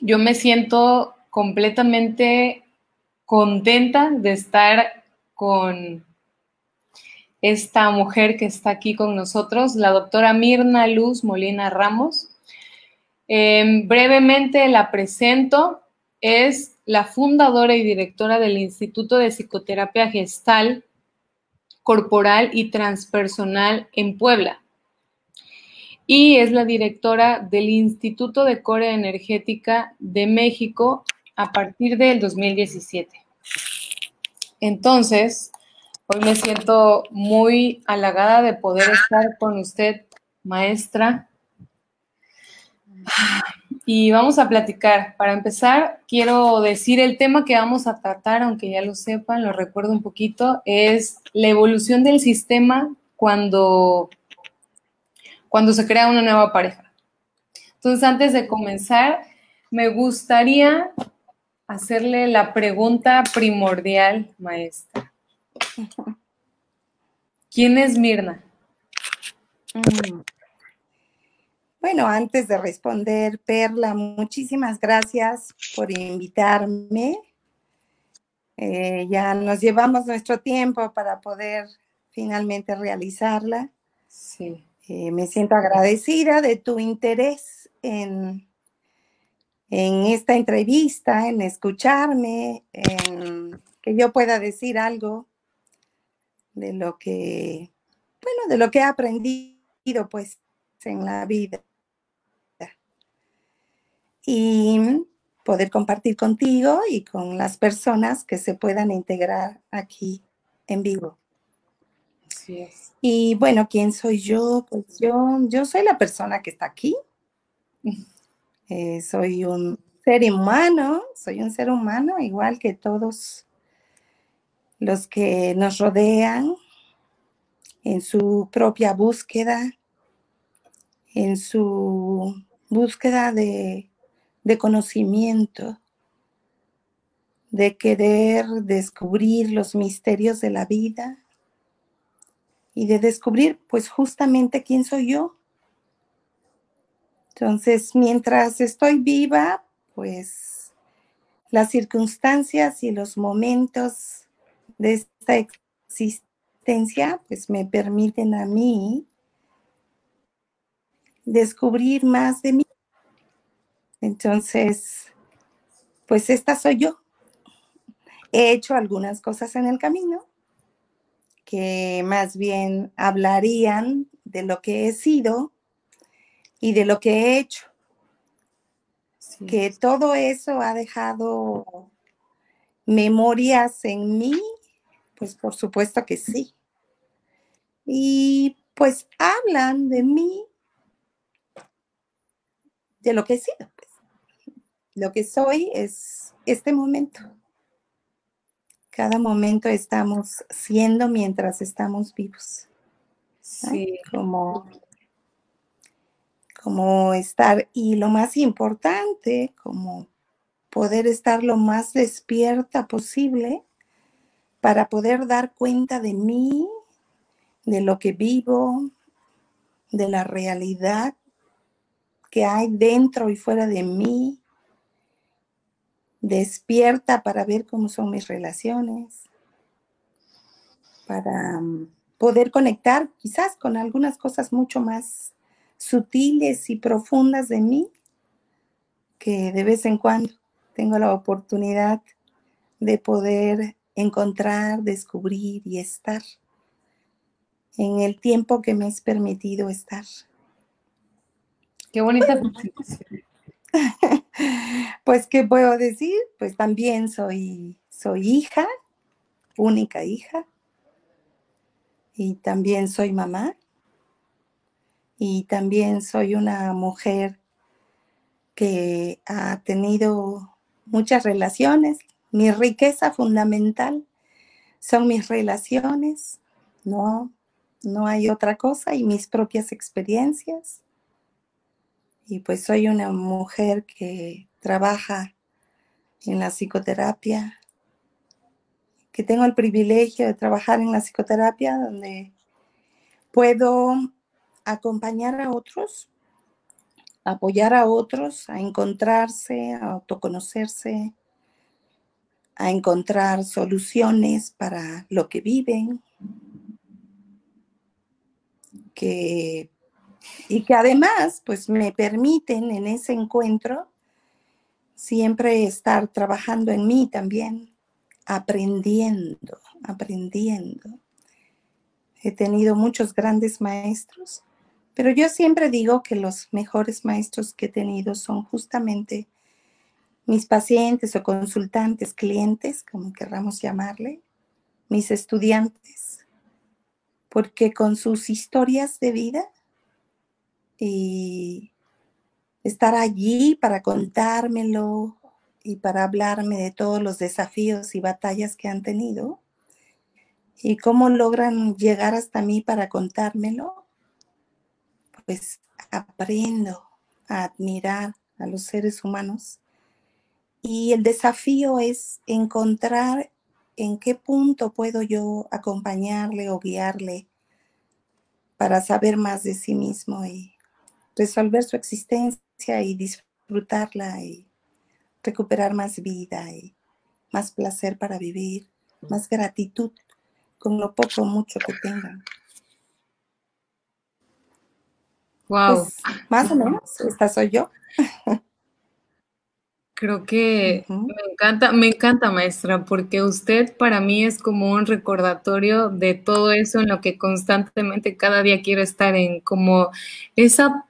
yo me siento completamente contenta de estar con esta mujer que está aquí con nosotros, la doctora Mirna Luz Molina Ramos. Em, brevemente la presento. Es la fundadora y directora del Instituto de Psicoterapia Gestal, Corporal y Transpersonal en Puebla. Y es la directora del Instituto de Corea Energética de México a partir del 2017. Entonces, Hoy me siento muy halagada de poder estar con usted, maestra. Y vamos a platicar. Para empezar, quiero decir el tema que vamos a tratar, aunque ya lo sepan, lo recuerdo un poquito, es la evolución del sistema cuando, cuando se crea una nueva pareja. Entonces, antes de comenzar, me gustaría hacerle la pregunta primordial, maestra. ¿Quién es Mirna? Mm. Bueno, antes de responder, Perla, muchísimas gracias por invitarme. Eh, ya nos llevamos nuestro tiempo para poder finalmente realizarla. Sí. Eh, me siento agradecida de tu interés en, en esta entrevista, en escucharme, en que yo pueda decir algo de lo que, bueno, de lo que he aprendido pues en la vida. Y poder compartir contigo y con las personas que se puedan integrar aquí en vivo. Así es. Y bueno, ¿quién soy yo? Pues yo, yo soy la persona que está aquí. Eh, soy un ser humano, soy un ser humano igual que todos los que nos rodean en su propia búsqueda, en su búsqueda de, conocimiento, de querer descubrir los misterios de la vida y de descubrir pues justamente quién soy yo. Entonces, mientras estoy viva, pues las circunstancias y los momentos de esta existencia, pues me permiten a mí descubrir más de mí. Entonces, pues esta soy yo. He hecho algunas cosas en el camino que más bien hablarían de lo que he sido y de lo que he hecho. Que todo eso ha dejado memorias en mí pues por supuesto que sí. Y pues hablan de mí, de lo que he sido. Pues. Lo que soy es este momento. Cada momento estamos siendo mientras estamos vivos. Sí. Como, como estar, y lo más importante, como poder estar lo más despierta posible para poder dar cuenta de mí, de lo que vivo, de la realidad que hay dentro y fuera de mí, despierta para ver cómo son mis relaciones, para mm, poder conectar quizás con algunas cosas mucho más sutiles y profundas de mí, que de vez en cuando tengo la oportunidad de poder encontrar, descubrir y estar en el tiempo que me es permitido estar. Qué bonita Pues, ¿qué puedo decir? Pues también soy, soy hija, única hija, y también soy mamá, y también soy una mujer que ha tenido muchas relaciones, mi riqueza fundamental son mis relaciones, no, no hay otra cosa, y mis propias experiencias. Y pues soy una mujer que trabaja en la psicoterapia, que tengo el privilegio de trabajar en la psicoterapia donde puedo acompañar a otros apoyar a otros a encontrarse, a autoconocerse, a encontrar soluciones para lo que viven, que, y que además pues me permiten en ese encuentro siempre estar trabajando en mí también, aprendiendo, aprendiendo. He tenido muchos grandes maestros, pero yo siempre digo que los mejores maestros que he tenido son justamente mis pacientes o consultantes, clientes, como querramos llamarle, mis estudiantes, porque con sus historias de vida y estar allí para contármelo y para hablarme de todos los desafíos y batallas que han tenido y cómo logran llegar hasta mí para contármelo, pues aprendo a admirar a los seres humanos. Y el desafío es encontrar en qué punto puedo yo acompañarle o guiarle para saber más de sí mismo y resolver su existencia y disfrutarla y recuperar más vida y más placer para vivir, más gratitud con lo poco o mucho que tengan. Wow. Pues, más o menos, esta soy yo. Creo que me encanta, me encanta, maestra, porque usted para mí es como un recordatorio de todo eso en lo que constantemente cada día quiero estar en, como esa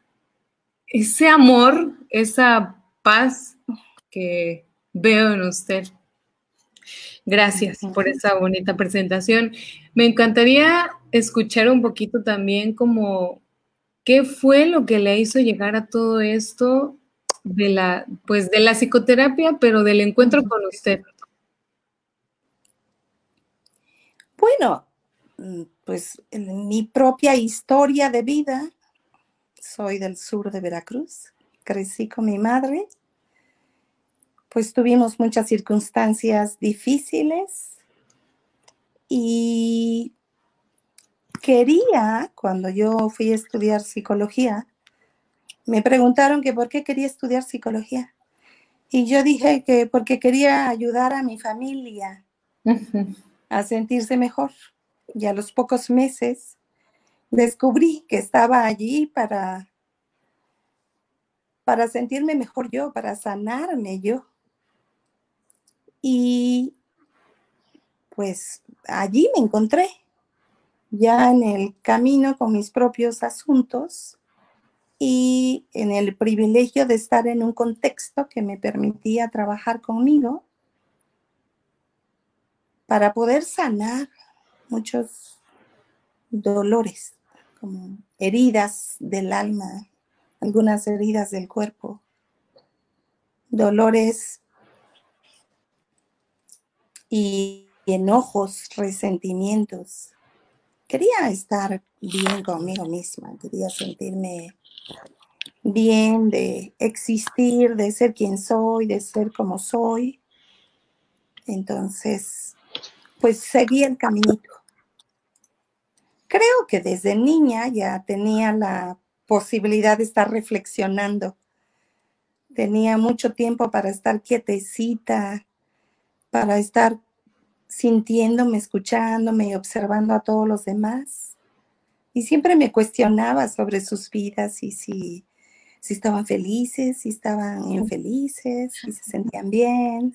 ese amor, esa paz que veo en usted. Gracias por esa bonita presentación. Me encantaría escuchar un poquito también como qué fue lo que le hizo llegar a todo esto de la, pues de la psicoterapia, pero del encuentro con usted. Bueno, mm, pues en mi propia historia de vida soy del sur de Veracruz, crecí con mi madre, pues tuvimos muchas circunstancias difíciles y quería, cuando yo fui a estudiar psicología, me preguntaron que por qué quería estudiar psicología. Y yo dije que porque quería ayudar a mi familia a sentirse mejor. Y a los pocos meses descubrí que estaba allí para, para sentirme mejor yo, para sanarme yo. Y pues allí me encontré, ya en el camino con mis propios asuntos y en el privilegio de estar en un contexto que me permitía trabajar conmigo para poder sanar muchos dolores como heridas del alma, algunas heridas del cuerpo, dolores y enojos, resentimientos. Quería estar bien conmigo misma, quería sentirme bien de existir, de ser quien soy, de ser como soy. Entonces, pues seguí el caminito. Creo que desde niña ya tenía la posibilidad de estar reflexionando. Tenía mucho tiempo para estar quietecita, para estar sintiéndome, escuchándome y observando a todos los demás. Y siempre me cuestionaba sobre sus vidas y si, si estaban felices, si estaban infelices, si se sentían bien,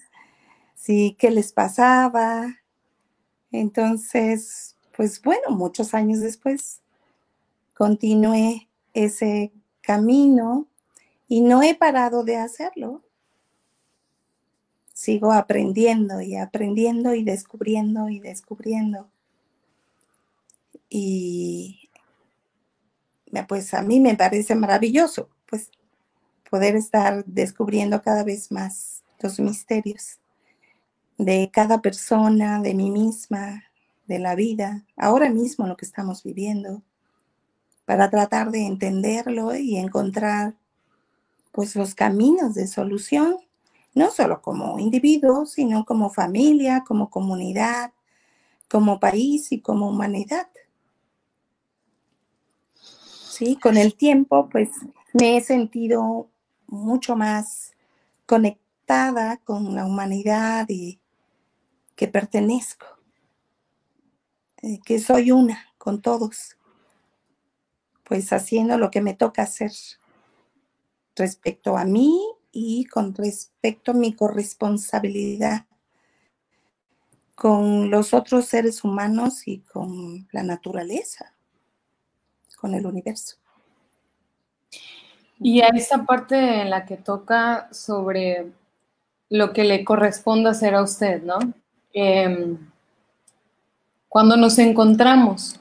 si qué les pasaba. Entonces, pues bueno, muchos años después continué ese camino y no he parado de hacerlo. Sigo aprendiendo y aprendiendo y descubriendo y descubriendo. Y pues a mí me parece maravilloso, pues poder estar descubriendo cada vez más los misterios de cada persona, de mí misma, de la vida, ahora mismo lo que estamos viviendo, para tratar de entenderlo y encontrar pues los caminos de solución, no solo como individuo, sino como familia, como comunidad, como país y como humanidad. Sí, con el tiempo pues me he sentido mucho más conectada con la humanidad y que pertenezco, que soy una con todos, pues haciendo lo que me toca hacer respecto a mí y con respecto a mi corresponsabilidad con los otros seres humanos y con la naturaleza, con el universo. Y a esta parte en la que toca sobre lo que le corresponde hacer a usted, ¿no? Em, cuando nos encontramos,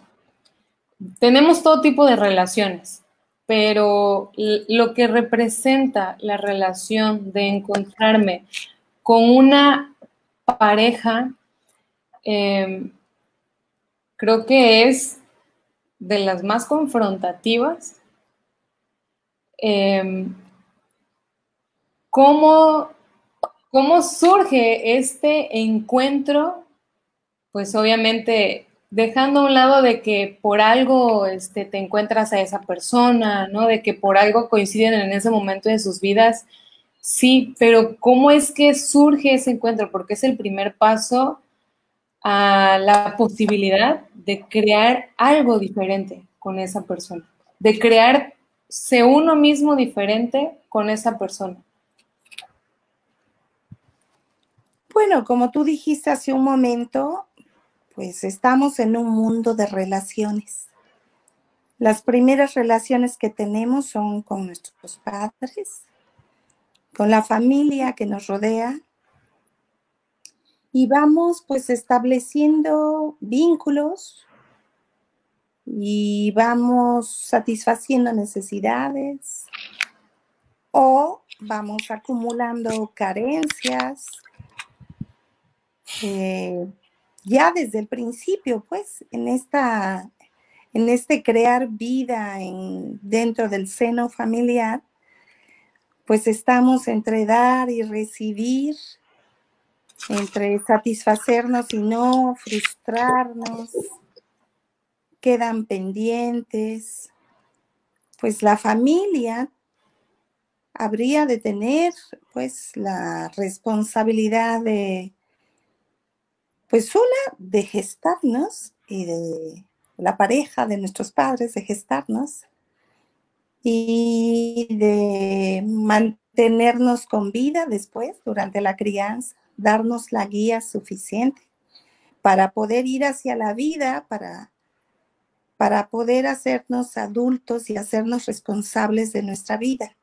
tenemos todo tipo de relaciones, pero lo que representa la relación de encontrarme con una pareja, em, creo que es de las más confrontativas. Em, ¿cómo, ¿Cómo surge este encuentro? Pues obviamente dejando a un lado de que por algo este, te encuentras a esa persona, ¿no? De que por algo coinciden en ese momento de sus vidas, sí, pero ¿cómo es que surge ese encuentro? Porque es el primer paso a la posibilidad de crear algo diferente con esa persona, de crearse uno mismo diferente con esa persona. Bueno, como tú dijiste hace un momento, pues estamos en un mundo de relaciones. Las primeras relaciones que tenemos son con nuestros padres, con la familia que nos rodea y vamos pues estableciendo vínculos y vamos satisfaciendo necesidades o vamos acumulando carencias. Eh, ya desde el principio, pues, en esta, en este crear vida en, dentro del seno familiar, pues estamos entre dar y recibir, entre satisfacernos y no, frustrarnos, quedan pendientes. Pues la familia habría de tener pues la responsabilidad de pues una de gestarnos y de la pareja de nuestros padres de gestarnos y de mantenernos con vida después durante la crianza, darnos la guía suficiente para poder ir hacia la vida, para, para poder hacernos adultos y hacernos responsables de nuestra vida.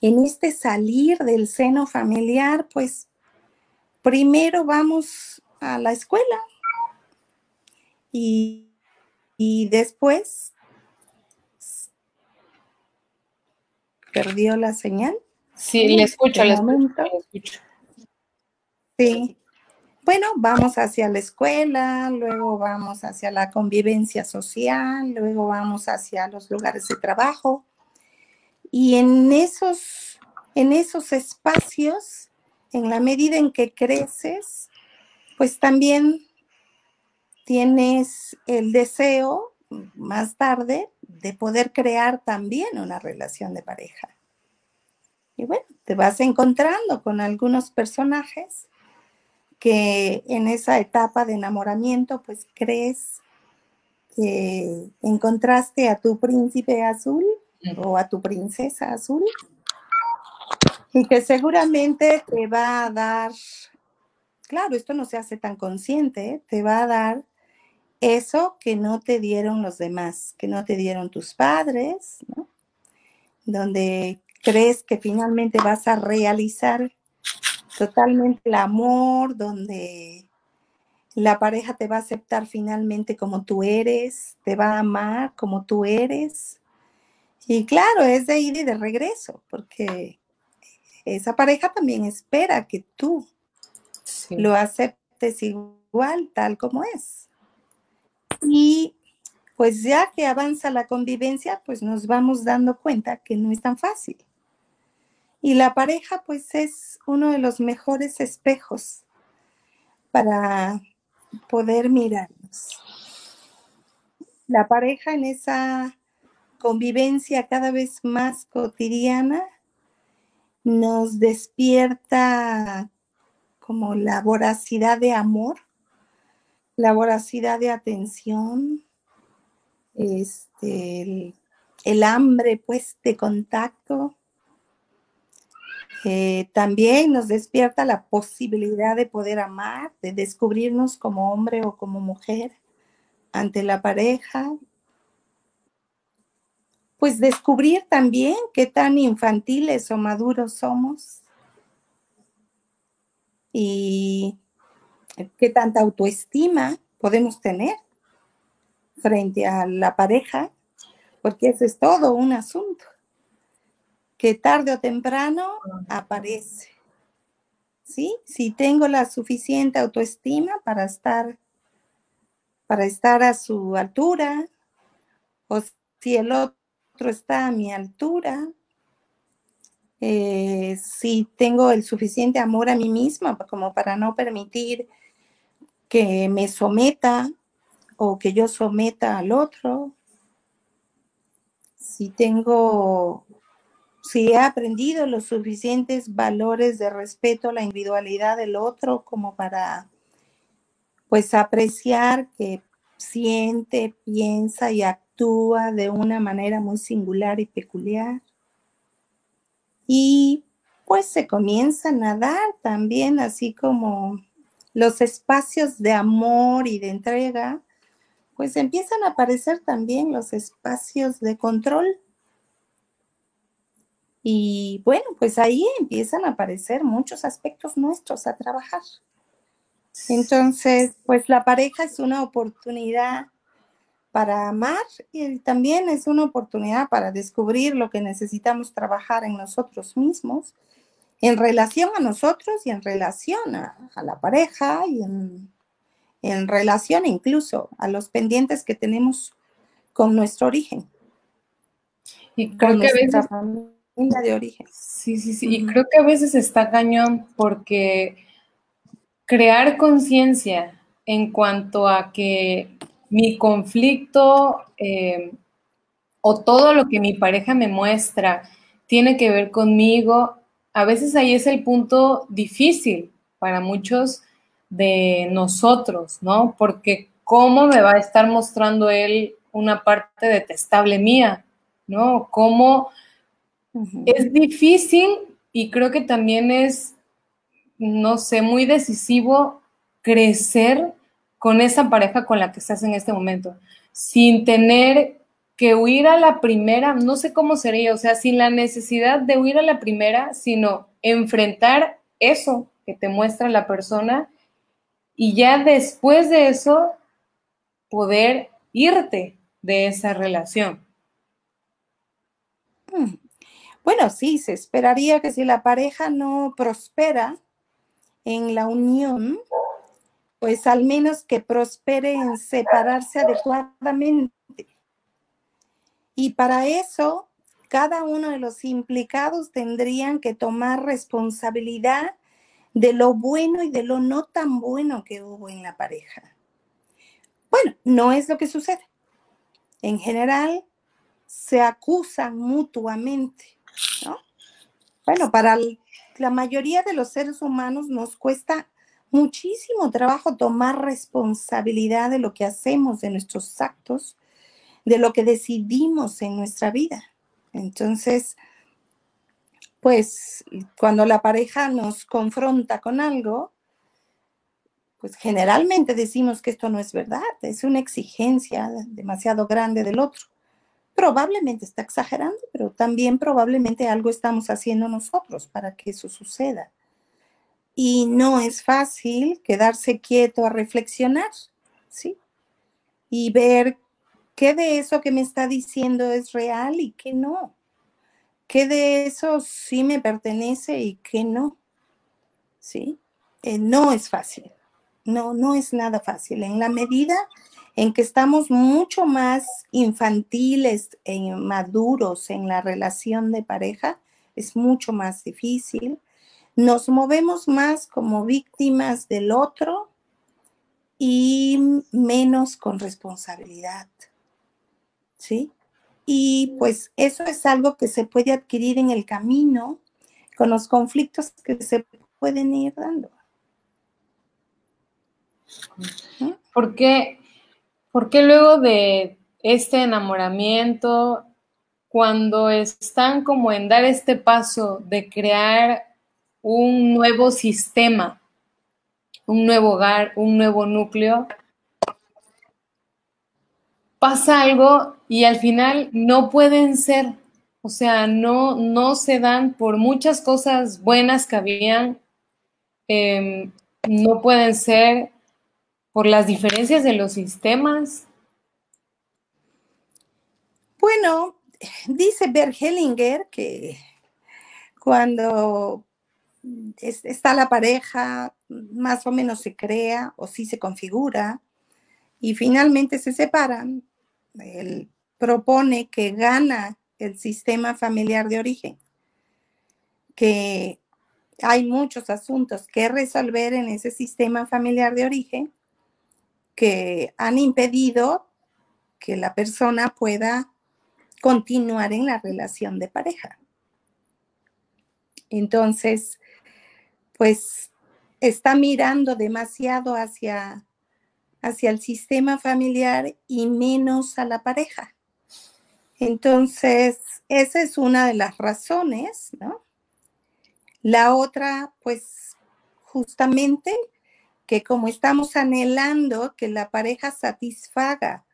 En este salir del seno familiar, pues primero vamos a la escuela y, después perdió la señal. Sí, le escucho, le escucho, Sí. Bueno, vamos hacia la escuela, luego vamos hacia la convivencia social, luego vamos hacia los lugares de trabajo. Y en esos, en esos espacios en la medida en que creces, pues también tienes el deseo más tarde de poder crear también una relación de pareja. Y bueno, te vas encontrando con algunos personajes que en esa etapa de enamoramiento pues crees que encontraste a tu príncipe azul o a tu princesa azul y que seguramente te va a dar, claro, esto no se hace tan consciente, te va a dar eso que no te dieron los demás, que no te dieron tus padres, ¿no? Donde crees que finalmente vas a realizar totalmente el amor, donde la pareja te va a aceptar finalmente como tú eres, te va a amar como tú eres. Y claro, es de ir y de regreso, porque esa pareja también espera que tú lo aceptes igual, tal como es. Y pues ya que avanza la convivencia, pues nos vamos dando cuenta que no es tan fácil. Y la pareja pues es uno de los mejores espejos para poder mirarnos. La pareja en esa convivencia cada vez más cotidiana nos despierta como la voracidad de amor, la voracidad de atención, este, el, hambre pues de contacto. Eh, también nos despierta la posibilidad de poder amar, de descubrirnos como hombre o como mujer ante la pareja, pues descubrir también qué tan infantiles o maduros somos y qué tanta autoestima podemos tener frente a la pareja, porque eso es todo un asunto que tarde o temprano aparece. ¿Sí? Si tengo la suficiente autoestima para estar para estar a su altura o si el otro otro está a mi altura, eh, si tengo el suficiente amor a mí misma como para no permitir que me someta o que yo someta al otro, si tengo, si he aprendido los suficientes valores de respeto a la individualidad del otro como para pues apreciar que siente, piensa y actúa de una manera muy singular y peculiar. Y pues se comienzan a dar también, así como los espacios de amor y de entrega, pues empiezan a aparecer también los espacios de control. Y bueno, pues ahí empiezan a aparecer muchos aspectos nuestros a trabajar. Entonces, pues la pareja es una oportunidad para amar y también es una oportunidad para descubrir lo que necesitamos trabajar en nosotros mismos, en relación a nosotros y en relación a, la pareja y en, en, relación incluso a los pendientes que tenemos con nuestro origen. Y creo que a veces... Familia de origen. Sí, sí, sí. Y creo que a veces está cañón porque crear conciencia en cuanto a que mi conflicto eh, o todo lo que mi pareja me muestra tiene que ver conmigo, a veces ahí es el punto difícil para muchos de nosotros, ¿no? Porque ¿cómo me va a estar mostrando él una parte detestable mía? ¿No? ¿Cómo es difícil y creo que también es, no sé, muy decisivo crecer con esa pareja con la que estás en este momento, sin tener que huir a la primera, no sé cómo sería, o sea, sin la necesidad de huir a la primera, sino enfrentar eso que te muestra la persona y ya después de eso poder irte de esa relación. Hmm. Bueno, sí, se esperaría que si la pareja no prospera en la unión, pues al menos que prospere en separarse adecuadamente. Y para eso, cada uno de los implicados tendrían que tomar responsabilidad de lo bueno y de lo no tan bueno que hubo en la pareja. Bueno, no es lo que sucede. En general, se acusan mutuamente, Bueno, para la mayoría de los seres humanos nos cuesta muchísimo trabajo tomar responsabilidad de lo que hacemos, de nuestros actos, de lo que decidimos en nuestra vida. Entonces, pues cuando la pareja nos confronta con algo, pues generalmente decimos que esto no es verdad, es una exigencia demasiado grande del otro. Probablemente está exagerando, pero también probablemente algo estamos haciendo nosotros para que eso suceda y no es fácil quedarse quieto a reflexionar, ¿sí? Y ver qué de eso que me está diciendo es real y qué no. ¿Qué de eso sí me pertenece y qué no? ¿Sí? Eh, no es fácil. No, no es nada fácil. En la medida en que estamos mucho más infantiles e maduros en la relación de pareja, es mucho más difícil nos movemos más como víctimas del otro y menos con responsabilidad. ¿Sí? Y pues eso es algo que se puede adquirir en el camino con los conflictos que se pueden ir dando. ¿Por qué, ¿Por qué luego de este enamoramiento, cuando están como en dar este paso de crear un nuevo sistema, un nuevo hogar, un nuevo núcleo, pasa algo y al final no pueden ser, o sea, no, no se dan por muchas cosas buenas que habían, em, no pueden ser por las diferencias de los sistemas. Bueno, dice Bert Hellinger que cuando está la pareja, más o menos se crea o sí se configura y finalmente se separan, él propone que gana el sistema familiar de origen, que hay muchos asuntos que resolver en ese sistema familiar de origen que han impedido que la persona pueda continuar en la relación de pareja. Entonces, pues está mirando demasiado hacia hacia el sistema familiar y menos a la pareja. Entonces, esa es una de las razones, ¿no? La otra, pues, justamente que como estamos anhelando que la pareja satisfaga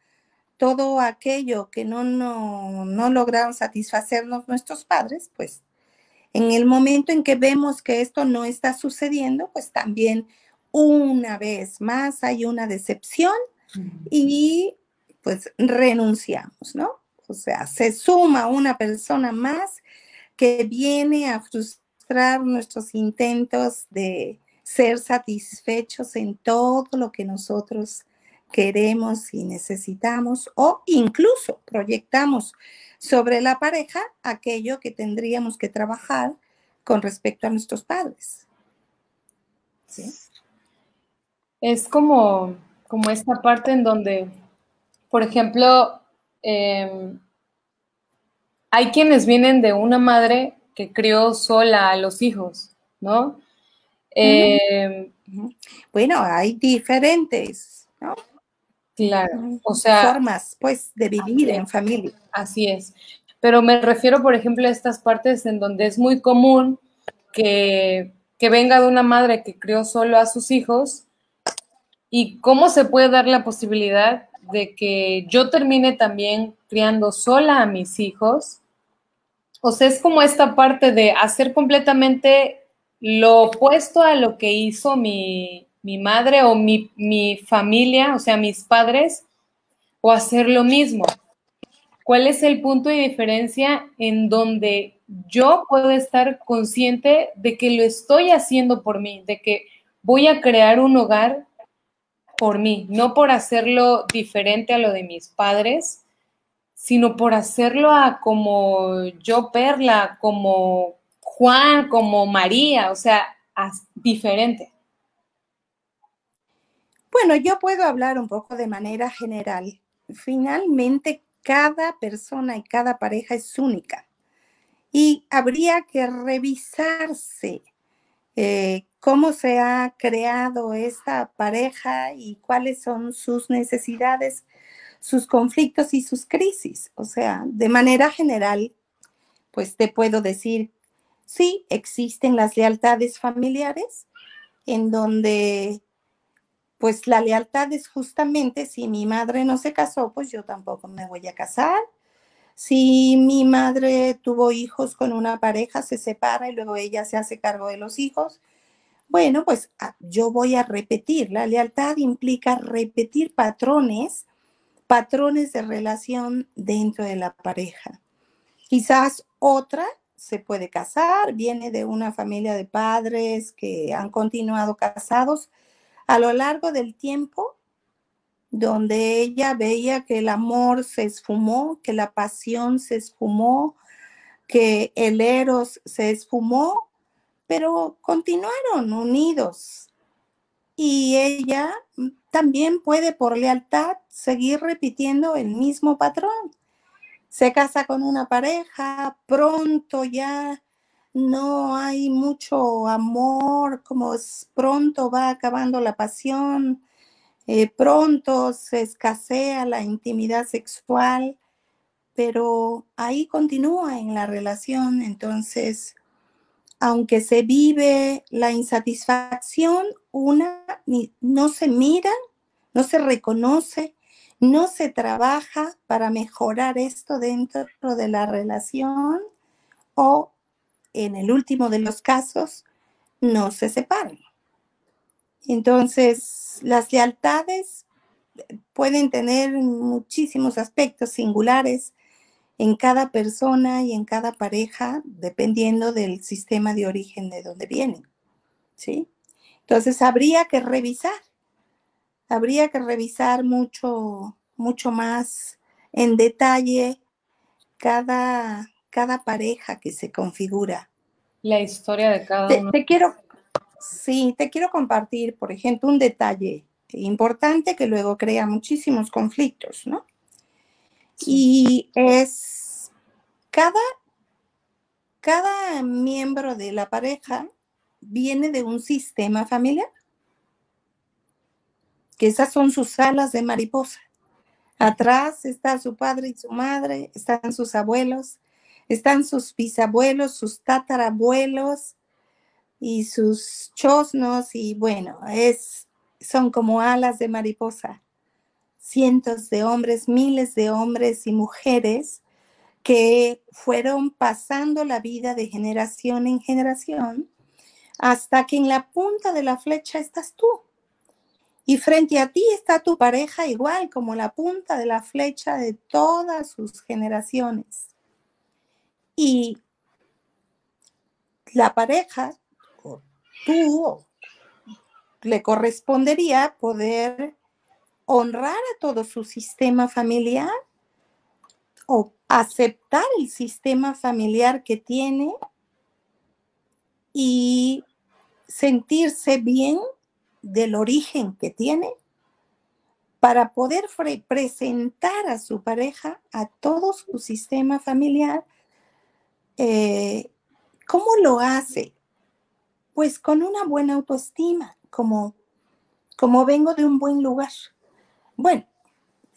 todo aquello que no, no, no lograron satisfacernos nuestros padres, pues en el momento en que vemos que esto no está sucediendo, pues también una vez más hay una decepción y pues renunciamos, ¿no? O sea, se suma una persona más que viene a frustrar nuestros intentos de ser satisfechos en todo lo que nosotros queremos y necesitamos o incluso proyectamos sobre la pareja aquello que tendríamos que trabajar con respecto a nuestros padres. ¿Sí? es como, como esta parte en donde, por ejemplo, em, hay quienes vienen de una madre que crió sola a los hijos, ¿no? Em, bueno, hay diferentes, ¿no? Claro, o sea. Formas, pues, de vivir en familia. Así es. Pero me refiero, por ejemplo, a estas partes en donde es muy común que, que venga de una madre que crió solo a sus hijos y cómo se puede dar la posibilidad de que yo termine también criando sola a mis hijos. O sea, es como esta parte de hacer completamente lo opuesto a lo que hizo mi, madre o mi, mi, familia, o sea, mis padres, o hacer lo mismo. ¿Cuál es el punto de diferencia en donde yo puedo estar consciente de que lo estoy haciendo por mí, de que voy a crear un hogar por mí, no por hacerlo diferente a lo de mis padres, sino por hacerlo a como yo, Perla, como Juan, como María, o sea, diferente. Bueno, yo puedo hablar un poco de manera general. Finalmente, cada persona y cada pareja es única y habría que revisarse eh, cómo se ha creado esta pareja y cuáles son sus necesidades, sus conflictos y sus crisis. O sea, de manera general, pues te puedo decir, sí, existen las lealtades familiares, en donde pues la lealtad es justamente si mi madre no se casó, pues yo tampoco me voy a casar. Si mi madre tuvo hijos con una pareja, se separa y luego ella se hace cargo de los hijos, bueno, pues ah, yo voy a repetir. La lealtad implica repetir patrones, patrones de relación dentro de la pareja. Quizás otra se puede casar, viene de una familia de padres que han continuado casados a lo largo del tiempo, donde ella veía que el amor se esfumó, que la pasión se esfumó, que el eros se esfumó pero continuaron unidos. Y ella también puede por lealtad seguir repitiendo el mismo patrón. Se casa con una pareja, pronto ya no hay mucho amor, como pronto va acabando la pasión, eh, pronto se escasea la intimidad sexual, pero ahí continúa en la relación, entonces, aunque se vive la insatisfacción, una no se mira, no se reconoce, no se trabaja para mejorar esto dentro de la relación o en el último de los casos no se separan. Entonces, las lealtades pueden tener muchísimos aspectos singulares en cada persona y en cada pareja, dependiendo del sistema de origen de donde vienen. ¿Sí? Entonces, habría que revisar habría que revisar mucho, mucho más en detalle cada, cada pareja que se configura. La historia de cada uno. Te quiero, sí, te quiero compartir, por ejemplo, un detalle importante que luego crea muchísimos conflictos, ¿no? Y es cada, cada miembro de la pareja viene de un sistema familiar que esas son sus alas de mariposa. Atrás está su padre y su madre, están sus abuelos, están sus bisabuelos, sus tatarabuelos y sus chosnos y bueno, es, son como alas de mariposa. Cientos de hombres, miles de hombres y mujeres que fueron pasando la vida de generación en generación hasta que en la punta de la flecha estás tú. Y frente a ti está tu pareja igual como la punta de la flecha de todas sus generaciones. Y la pareja, o tú, le correspondería poder honrar a todo su sistema familiar o aceptar el sistema familiar que tiene y sentirse bien del origen que tiene para poder presentar a su pareja, a todo su sistema familiar. Eh, ¿Cómo lo hace? Pues con una buena autoestima, como, como vengo de un buen lugar. Bueno,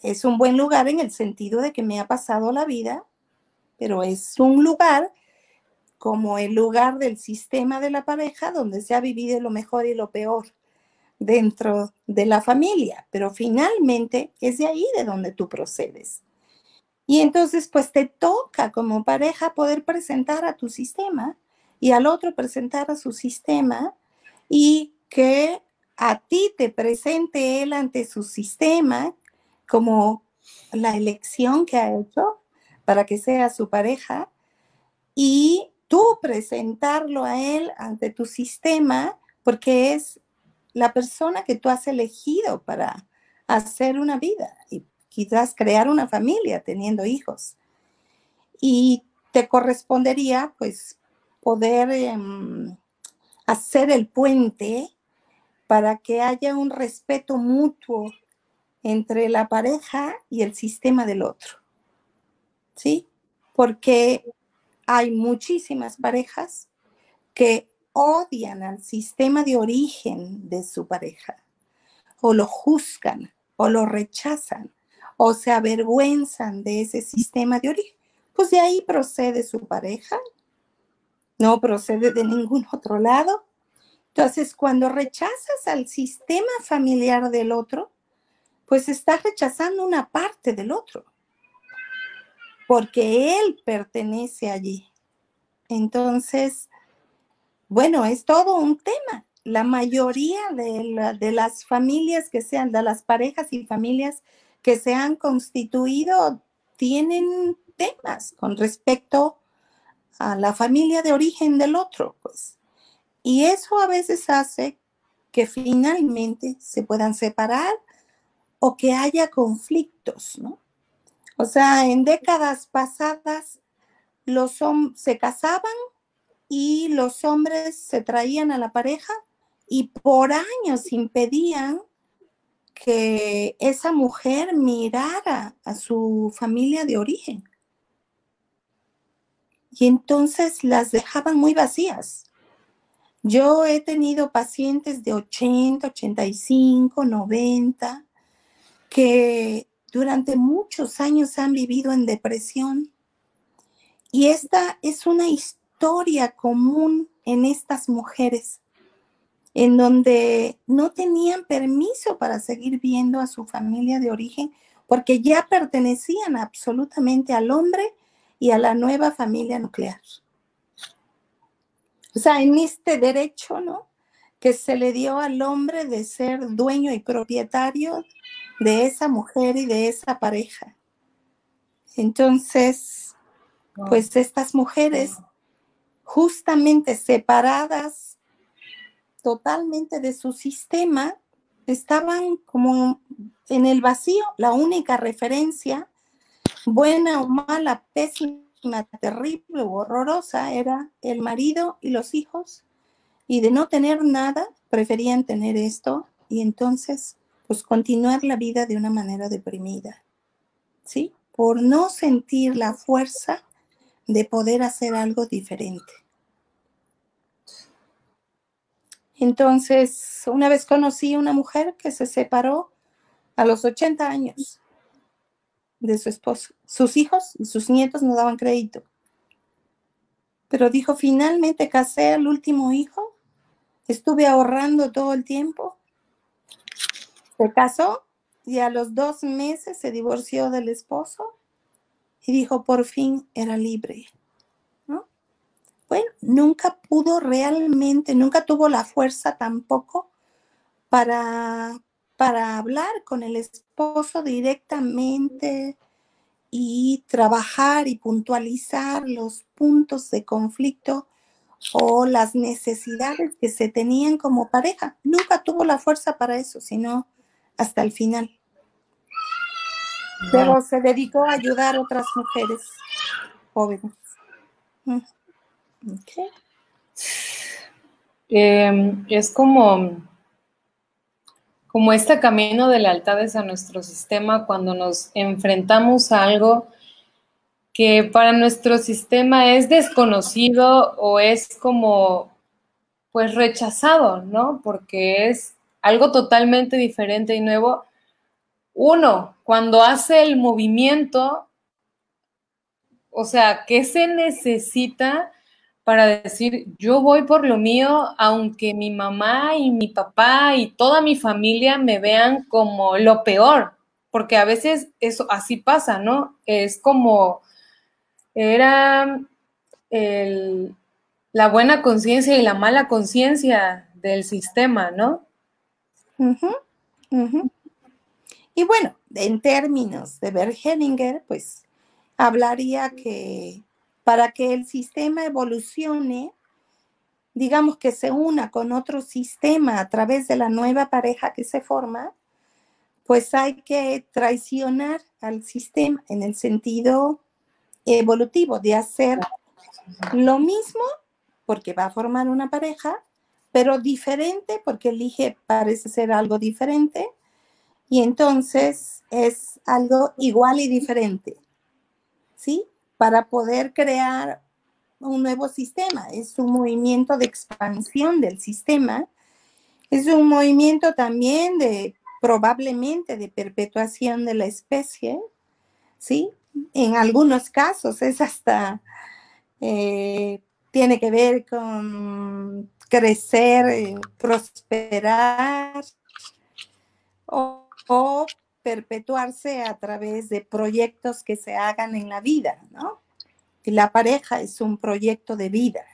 es un buen lugar en el sentido de que me ha pasado la vida, pero es un lugar como el lugar del sistema de la pareja donde se ha vivido lo mejor y lo peor dentro de la familia, pero finalmente es de ahí de donde tú procedes. Y entonces, pues te toca como pareja poder presentar a tu sistema y al otro presentar a su sistema y que a ti te presente él ante su sistema como la elección que ha hecho para que sea su pareja y tú presentarlo a él ante tu sistema porque es la persona que tú has elegido para hacer una vida y quizás crear una familia teniendo hijos. Y te correspondería pues poder em, hacer el puente para que haya un respeto mutuo entre la pareja y el sistema del otro. ¿Sí? Porque hay muchísimas parejas que odian al sistema de origen de su pareja, o lo juzgan, o lo rechazan, o se avergüenzan de ese sistema de origen, pues de ahí procede su pareja, no procede de ningún otro lado. Entonces, cuando rechazas al sistema familiar del otro, pues estás rechazando una parte del otro, porque él pertenece allí. Entonces, bueno, es todo un tema. La mayoría de, las familias que sean, de las parejas y familias que se han constituido, tienen temas con respecto a la familia de origen del otro, pues. Y eso a veces hace que finalmente se puedan separar o que haya conflictos, ¿no? O sea, en décadas pasadas los hombres se casaban y los hombres se traían a la pareja y por años impedían que esa mujer mirara a su familia de origen. y entonces las dejaban muy vacías. Yo he tenido pacientes de 80, 85, 90 que durante muchos años han vivido en depresión. Y esta es una historia común en estas mujeres, en donde no tenían permiso para seguir viendo a su familia de origen porque ya pertenecían absolutamente al hombre y a la nueva familia nuclear. O sea, en este derecho, ¿no? Que se le dio al hombre de ser dueño y propietario de esa mujer y de esa pareja. Entonces, pues estas mujeres, justamente separadas totalmente de su sistema, estaban como en el vacío, la única referencia, buena o mala, pésima, terrible o horrorosa, era el marido y los hijos, y de no tener nada, preferían tener esto, y entonces, pues continuar la vida de una manera deprimida, ¿sí? Por no sentir la fuerza de poder hacer algo diferente. Entonces, una vez conocí a una mujer que se separó a los 80 años de su esposo. Sus hijos y sus nietos no daban crédito. Pero dijo, finalmente casé al último hijo, estuve ahorrando todo el tiempo. Se casó y a los dos meses se divorció del esposo y dijo, por fin era libre bueno, nunca pudo realmente, nunca tuvo la fuerza tampoco para, para hablar con el esposo directamente y trabajar y puntualizar los puntos de conflicto o las necesidades que se tenían como pareja. Nunca tuvo la fuerza para eso, sino hasta el final. Pero se dedicó a ayudar a otras mujeres jóvenes. Em, es como, como este camino de lealtades a nuestro sistema cuando nos enfrentamos a algo que para nuestro sistema es desconocido o es como pues rechazado, ¿no? Porque es algo totalmente diferente y nuevo. Uno, cuando hace el movimiento, o sea, ¿qué se necesita para decir, yo voy por lo mío, aunque mi mamá y mi papá y toda mi familia me vean como lo peor, porque a veces eso así pasa, ¿no? Es como era la buena conciencia y la mala conciencia del sistema, ¿no? Y bueno, en términos de Bergeninger, pues hablaría que para que el sistema evolucione, digamos que se una con otro sistema a través de la nueva pareja que se forma, pues hay que traicionar al sistema en el sentido evolutivo de hacer lo mismo porque va a formar una pareja, pero diferente porque elige, parece ser algo diferente, y entonces es algo igual y diferente. ¿Sí? para poder crear un nuevo sistema. Es un movimiento de expansión del sistema. Es un movimiento también de probablemente de perpetuación de la especie, ¿sí? En algunos casos es hasta, eh, tiene que ver con crecer, eh, prosperar o, o perpetuarse a través de proyectos que se hagan en la vida, ¿no? Y la pareja es un proyecto de vida,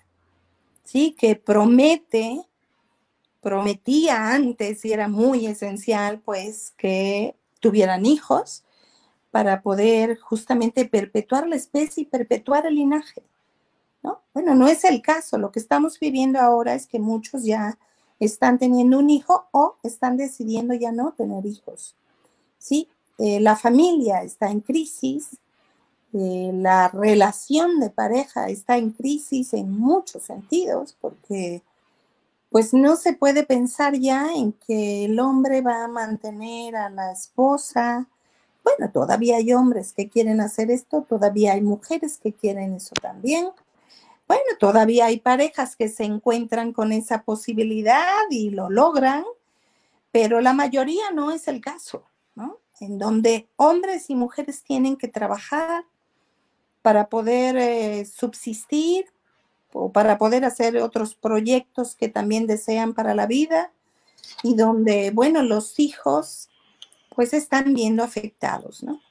¿sí? Que promete, prometía antes y era muy esencial, pues, que tuvieran hijos para poder justamente perpetuar la especie y perpetuar el linaje, ¿no? Bueno, no es el caso. Lo que estamos viviendo ahora es que muchos ya están teniendo un hijo o están decidiendo ya no tener hijos. ¿sí? Eh, la familia está en crisis, eh, la relación de pareja está en crisis en muchos sentidos, porque pues no se puede pensar ya en que el hombre va a mantener a la esposa. Bueno, todavía hay hombres que quieren hacer esto, todavía hay mujeres que quieren eso también, bueno, todavía hay parejas que se encuentran con esa posibilidad y lo logran, pero la mayoría no es el caso, ¿no? En donde hombres y mujeres tienen que trabajar para poder eh, subsistir o para poder hacer otros proyectos que también desean para la vida y donde, bueno, los hijos pues están viendo afectados, ¿no?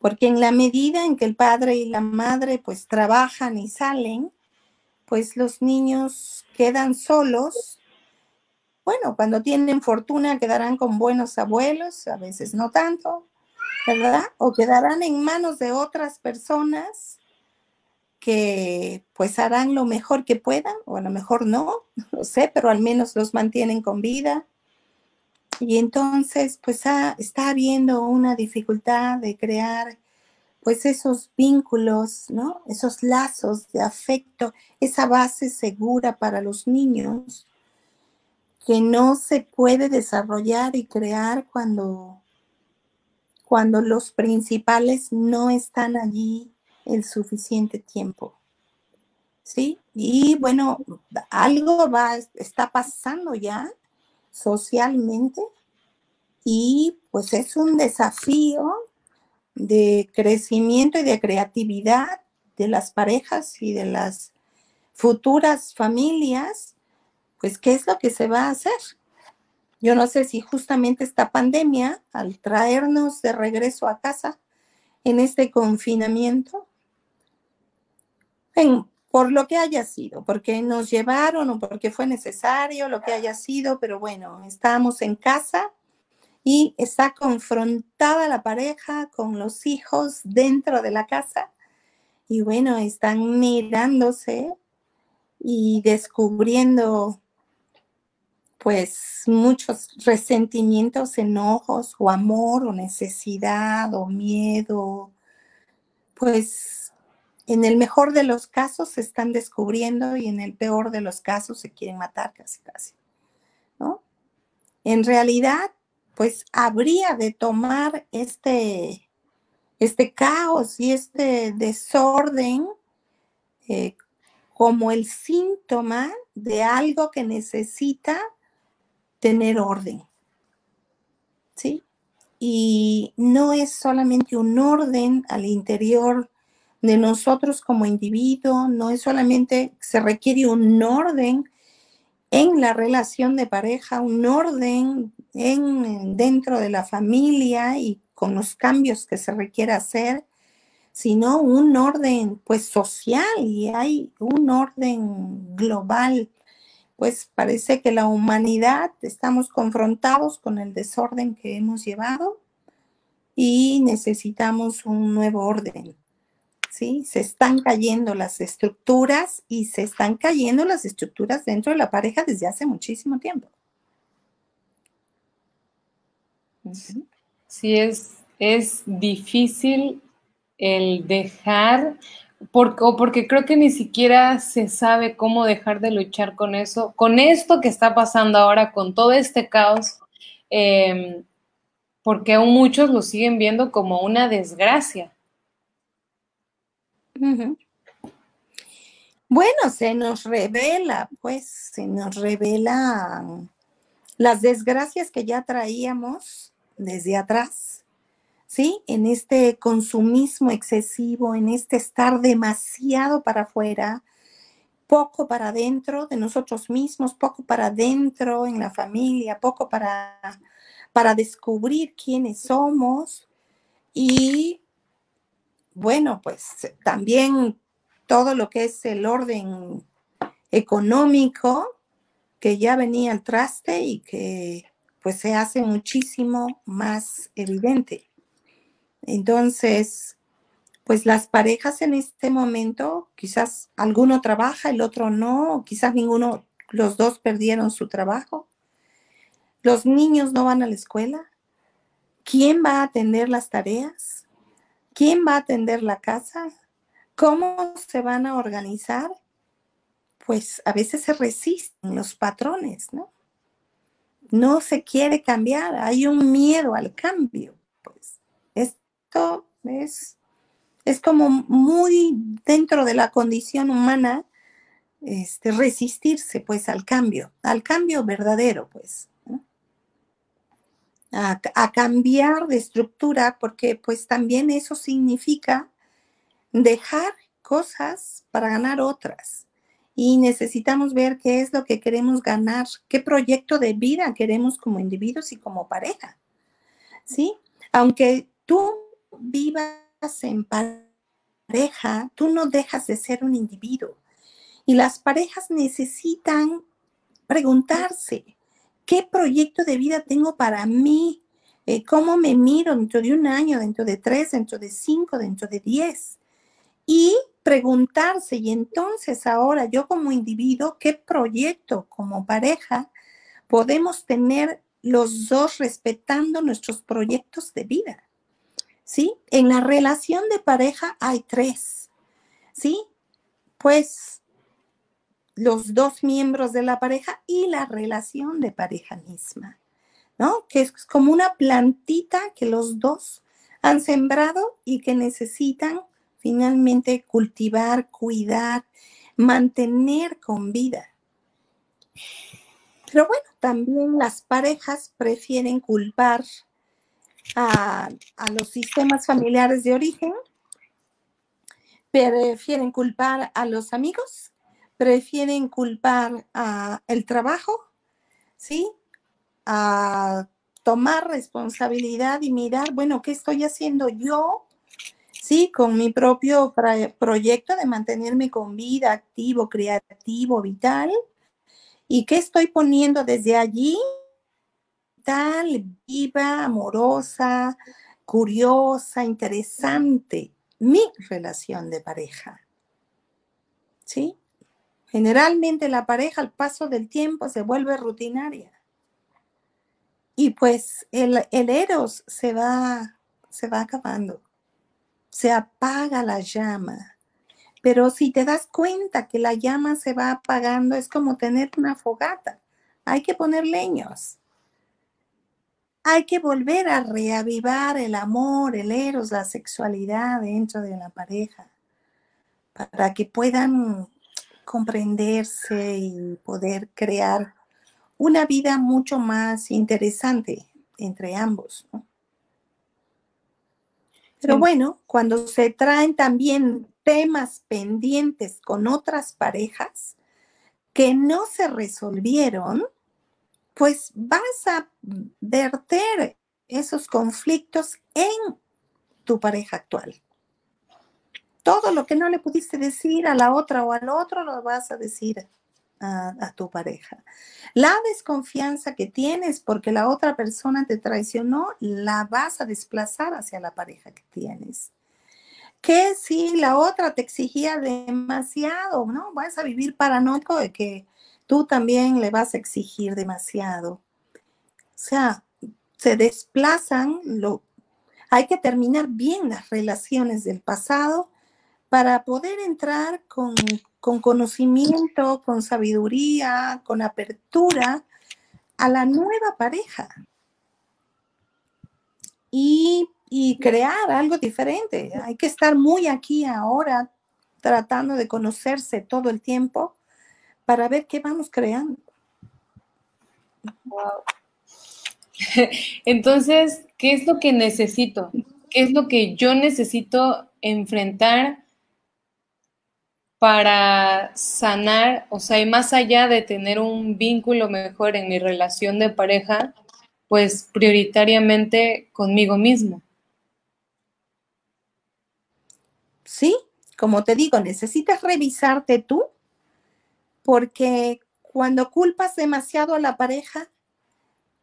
Porque en la medida en que el padre y la madre pues trabajan y salen, pues los niños quedan solos. Bueno, cuando tienen fortuna quedarán con buenos abuelos, a veces no tanto, ¿verdad? O quedarán en manos de otras personas que pues harán lo mejor que puedan, o a lo mejor no, no sé, pero al menos los mantienen con vida. Y entonces, pues está habiendo una dificultad de crear, pues esos vínculos, ¿no? Esos lazos de afecto, esa base segura para los niños que no se puede desarrollar y crear cuando, cuando los principales no están allí el suficiente tiempo. ¿Sí? Y bueno, algo va, está pasando ya socialmente y pues es un desafío de crecimiento y de creatividad de las parejas y de las futuras familias, pues qué es lo que se va a hacer. Yo no sé si justamente esta pandemia, al traernos de regreso a casa en este confinamiento, en, por lo que haya sido, porque nos llevaron o porque fue necesario, lo que haya sido, pero bueno, estábamos en casa y está confrontada la pareja con los hijos dentro de la casa y bueno, están mirándose y descubriendo pues muchos resentimientos, enojos o amor o necesidad o miedo, pues en el mejor de los casos se están descubriendo y en el peor de los casos se quieren matar casi casi, ¿no? En realidad, pues habría de tomar este, este caos y este desorden eh, como el síntoma de algo que necesita tener orden. ¿Sí? Y no es solamente un orden al interior de nosotros como individuo, no es solamente, se requiere un orden en la relación de pareja, un orden en, dentro de la familia y con los cambios que se requiere hacer, sino un orden pues social y hay un orden global. Pues parece que la humanidad estamos confrontados con el desorden que hemos llevado y necesitamos un nuevo orden. ¿Sí? Se están cayendo las estructuras y se están cayendo las estructuras dentro de la pareja desde hace muchísimo tiempo. Sí, es, es difícil el dejar, porque, o porque creo que ni siquiera se sabe cómo dejar de luchar con eso, con esto que está pasando ahora, con todo este caos, em, porque aún muchos lo siguen viendo como una desgracia. Bueno, se nos revela, pues, se nos revela las desgracias que ya traíamos desde atrás, ¿sí? En este consumismo excesivo, en este estar demasiado para afuera, poco para adentro de nosotros mismos, poco para adentro en la familia, poco para, para descubrir quiénes somos y bueno, pues también todo lo que es el orden económico que ya venía al traste y que pues se hace muchísimo más evidente. Entonces, pues las parejas en este momento, quizás alguno trabaja, el otro no, quizás ninguno, los dos perdieron su trabajo. Los niños no van a la escuela. ¿Quién va a atender las tareas? ¿Quién va a atender la casa? ¿Cómo se van a organizar? Pues a veces se resisten los patrones, ¿no? No se quiere cambiar, hay un miedo al cambio. Pues esto es, Es como muy dentro de la condición humana este, resistirse pues al cambio, al cambio verdadero pues. A, cambiar de estructura porque pues también eso significa dejar cosas para ganar otras y necesitamos ver qué es lo que queremos ganar, qué proyecto de vida queremos como individuos y como pareja. ¿Sí? Aunque tú vivas en pareja, tú no dejas de ser un individuo. Y las parejas necesitan preguntarse, ¿qué proyecto de vida tengo para mí? Eh, ¿Cómo me miro dentro de un año, dentro de tres, dentro de cinco, dentro de diez? Y preguntarse, y entonces ahora yo como individuo, ¿qué proyecto como pareja podemos tener los dos respetando nuestros proyectos de vida? ¿Sí? En la relación de pareja hay tres, ¿sí? Pues los dos miembros de la pareja y la relación de pareja misma, ¿no? Que es como una plantita que los dos han sembrado y que necesitan finalmente cultivar, cuidar, mantener con vida. Pero bueno, también las parejas prefieren culpar a, los sistemas familiares de origen, prefieren culpar a los amigos, prefieren culpar a el trabajo, ¿sí? A tomar responsabilidad y mirar, bueno, ¿qué estoy haciendo yo sí, con mi propio proyecto de mantenerme con vida, activo, creativo, vital. ¿Y qué estoy poniendo desde allí? Tal, viva, amorosa, curiosa, interesante, mi relación de pareja. ¿Sí? Generalmente la pareja al paso del tiempo se vuelve rutinaria. Y pues el, el eros se va, se va acabando se apaga la llama. Pero si te das cuenta que la llama se va apagando, es como tener una fogata. Hay que poner leños. Hay que volver a reavivar el amor, el eros, la sexualidad dentro de la pareja, para que puedan comprenderse y poder crear una vida mucho más interesante entre ambos. ¿no? Pero bueno, cuando se traen también temas pendientes con otras parejas que no se resolvieron, pues vas a verter esos conflictos en tu pareja actual. Todo lo que no le pudiste decir a la otra o al otro lo vas a decir a, tu pareja. La desconfianza que tienes porque la otra persona te traicionó, la vas a desplazar hacia la pareja que tienes. Que si la otra te exigía demasiado, ¿no? Vas a vivir paranoico de que tú también le vas a exigir demasiado. O sea, se desplazan, lo, hay que terminar bien las relaciones del pasado para poder entrar con, conocimiento, con sabiduría, con apertura a la nueva pareja. Y, y, crear algo diferente. Hay que estar muy aquí ahora, tratando de conocerse todo el tiempo para ver qué vamos creando. Wow. Entonces, ¿qué es lo que necesito? ¿Qué es lo que yo necesito enfrentar para sanar, o sea, y más allá de tener un vínculo mejor en mi relación de pareja, pues prioritariamente conmigo mismo. Sí, como te digo, necesitas revisarte tú, porque cuando culpas demasiado a la pareja,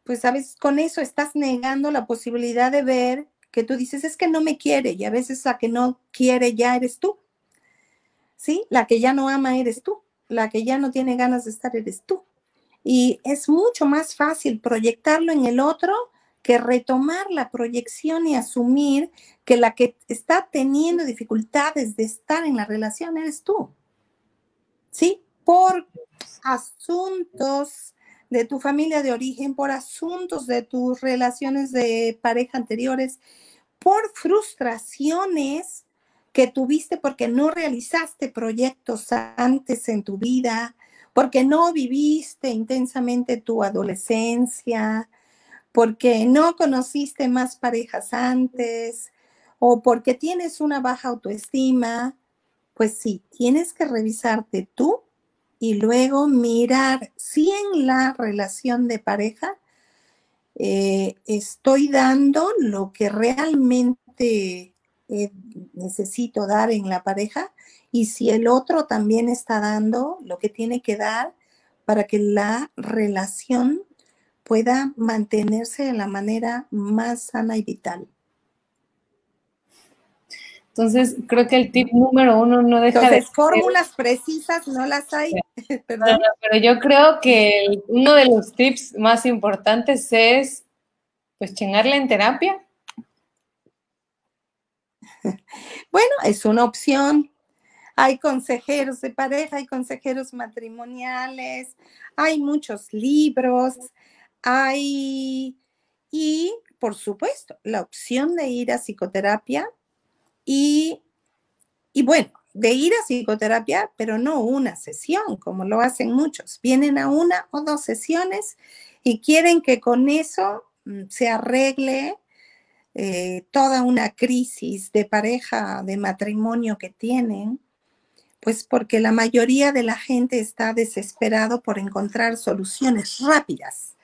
pues a veces con eso estás negando la posibilidad de ver que tú dices, es que no me quiere, y a veces la que no quiere ya eres tú. ¿Sí? La que ya no ama eres tú, la que ya no tiene ganas de estar eres tú. Y es mucho más fácil proyectarlo en el otro que retomar la proyección y asumir que la que está teniendo dificultades de estar en la relación eres tú. ¿Sí? Por asuntos de tu familia de origen, por asuntos de tus relaciones de pareja anteriores, por frustraciones que tuviste porque no realizaste proyectos antes en tu vida, porque no viviste intensamente tu adolescencia, porque no conociste más parejas antes o porque tienes una baja autoestima, pues sí, tienes que revisarte tú y luego mirar si en la relación de pareja eh, estoy dando lo que realmente eh, necesito dar en la pareja y si el otro también está dando lo que tiene que dar para que la relación pueda mantenerse de la manera más sana y vital. Entonces, creo que el tip número uno no deja Entonces, de... fórmulas precisas no las hay. pero yo creo que uno de los tips más importantes es, pues, chingarle en terapia. Bueno, es una opción. Hay consejeros de pareja, hay consejeros matrimoniales, hay muchos libros, hay... Y, por supuesto, la opción de ir a psicoterapia y, bueno, de ir a psicoterapia, pero no una sesión, como lo hacen muchos. Vienen a una o dos sesiones y quieren que con eso mm, se arregle eh, toda una crisis de pareja, de matrimonio que tienen, pues porque la mayoría de la gente está desesperado por encontrar soluciones rápidas.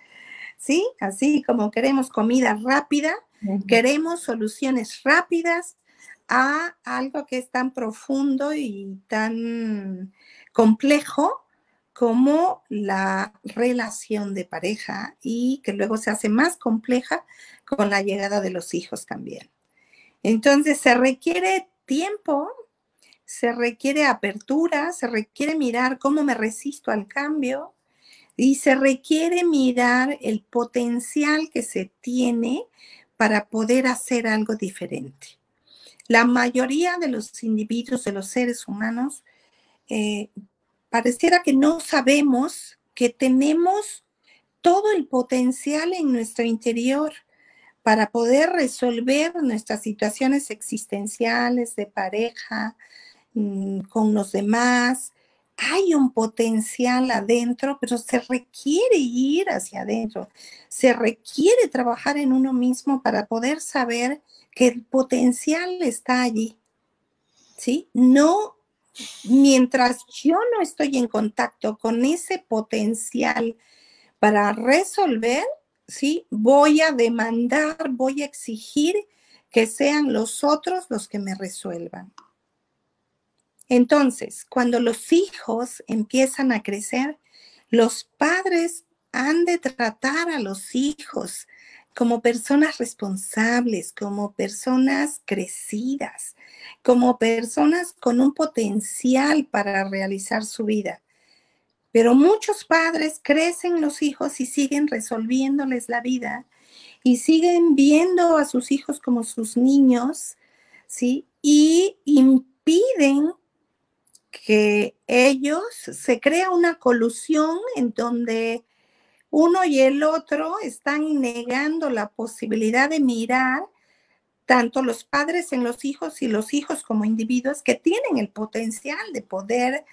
¿Sí? Así como queremos comida rápida, queremos soluciones rápidas a algo que es tan profundo y tan complejo como la relación de pareja y que luego se hace más compleja con la llegada de los hijos también. Entonces se requiere tiempo, se requiere apertura, se requiere mirar cómo me resisto al cambio y se requiere mirar el potencial que se tiene para poder hacer algo diferente. La mayoría de los individuos, de los seres humanos, eh, pareciera que no sabemos que tenemos todo el potencial en nuestro interior para poder resolver nuestras situaciones existenciales de pareja mm, con los demás. Hay un potencial adentro, pero se requiere ir hacia adentro. Se requiere trabajar en uno mismo para poder saber que el potencial está allí. ¿Sí? No, mientras yo no estoy en contacto con ese potencial para resolver, ¿sí? Voy a demandar, voy a exigir que sean los otros los que me resuelvan. Entonces, cuando los hijos empiezan a crecer, los padres han de tratar a los hijos como personas responsables, como personas crecidas, como personas con un potencial para realizar su vida. Pero muchos padres crecen los hijos y siguen resolviéndoles la vida y siguen viendo a sus hijos como sus niños, ¿sí? Y impiden que ellos se crea una colusión en donde uno y el otro están negando la posibilidad de mirar tanto los padres en los hijos y los hijos como individuos que tienen el potencial de poder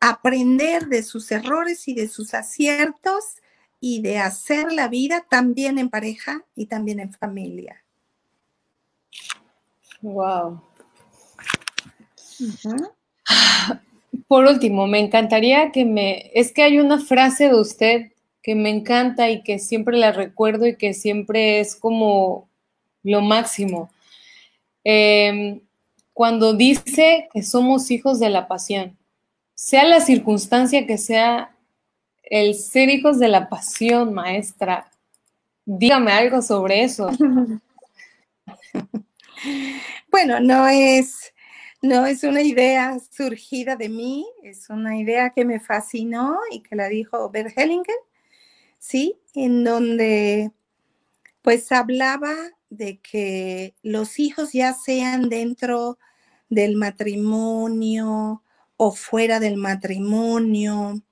aprender de sus errores y de sus aciertos y de hacer la vida también en pareja y también en familia. Wow. Por último, me encantaría que me... Es que hay una frase de usted que me encanta y que siempre la recuerdo y que siempre es como lo máximo. Em, cuando dice que somos hijos de la pasión, sea la circunstancia que sea, el ser hijos de la pasión, maestra, dígame algo sobre eso. Bueno, no es, no es una idea surgida de mí, es una idea que me fascinó y que la dijo Bert Hellinger ¿sí? En donde pues hablaba de que los hijos ya sean dentro del matrimonio o fuera del matrimonio,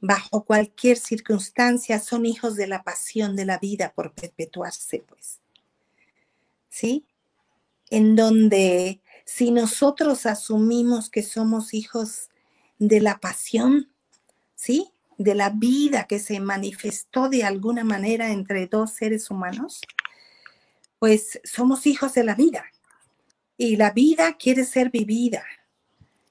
bajo cualquier circunstancia, son hijos de la pasión de la vida por perpetuarse, pues. ¿Sí? En donde si nosotros asumimos que somos hijos de la pasión, ¿sí? De la vida que se manifestó de alguna manera entre dos seres humanos, pues somos hijos de la vida. Y la vida quiere ser vivida.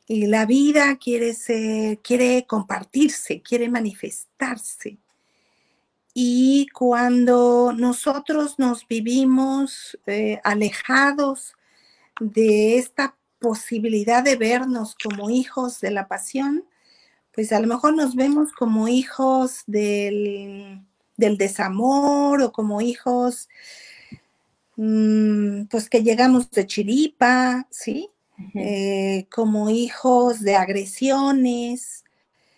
Y la vida quiere ser, quiere compartirse, quiere manifestarse. Y cuando nosotros nos vivimos eh, alejados de esta posibilidad de vernos como hijos de la pasión, pues a lo mejor nos vemos como hijos del, desamor o como hijos, mm, pues que llegamos de chiripa, ¿sí? Eh, como hijos de agresiones,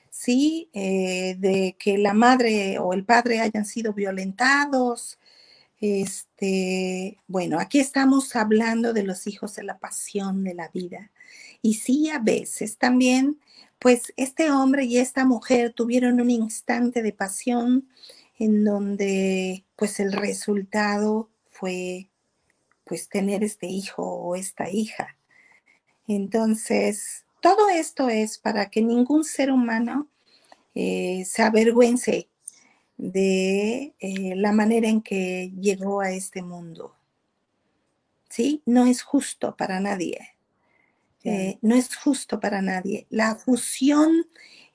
¿sí? Eh, de que la madre o el padre hayan sido violentados, este, bueno, aquí estamos hablando de los hijos de la pasión de la vida. Y sí, a veces también, pues este hombre y esta mujer tuvieron un instante de pasión en donde pues el resultado fue pues tener este hijo o esta hija. Entonces, todo esto es para que ningún ser humano eh, se avergüence de eh, la manera en que llegó a este mundo. ¿Sí? No es justo para nadie. Eh, no es justo para nadie. La fusión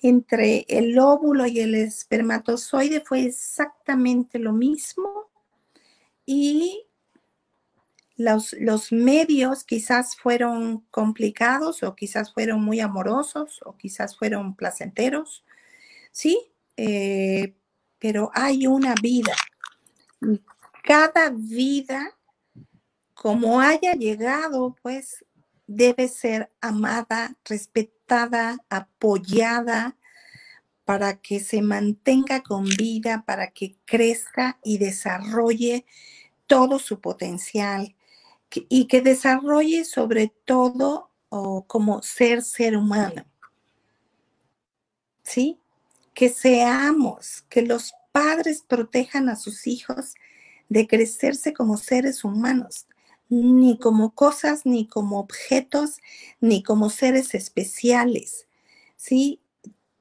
entre el óvulo y el espermatozoide fue exactamente lo mismo y los, los, medios quizás fueron complicados o quizás fueron muy amorosos o quizás fueron placenteros, ¿sí? Eh, pero hay una vida. Cada vida, como haya llegado, pues debe ser amada, respetada, apoyada para que se mantenga con vida, para que crezca y desarrolle todo su potencial y que desarrolle sobre todo como ser ser humano. ¿Sí? que seamos, que los padres protejan a sus hijos de crecerse como seres humanos, ni como cosas, ni como objetos, ni como seres especiales. ¿Sí?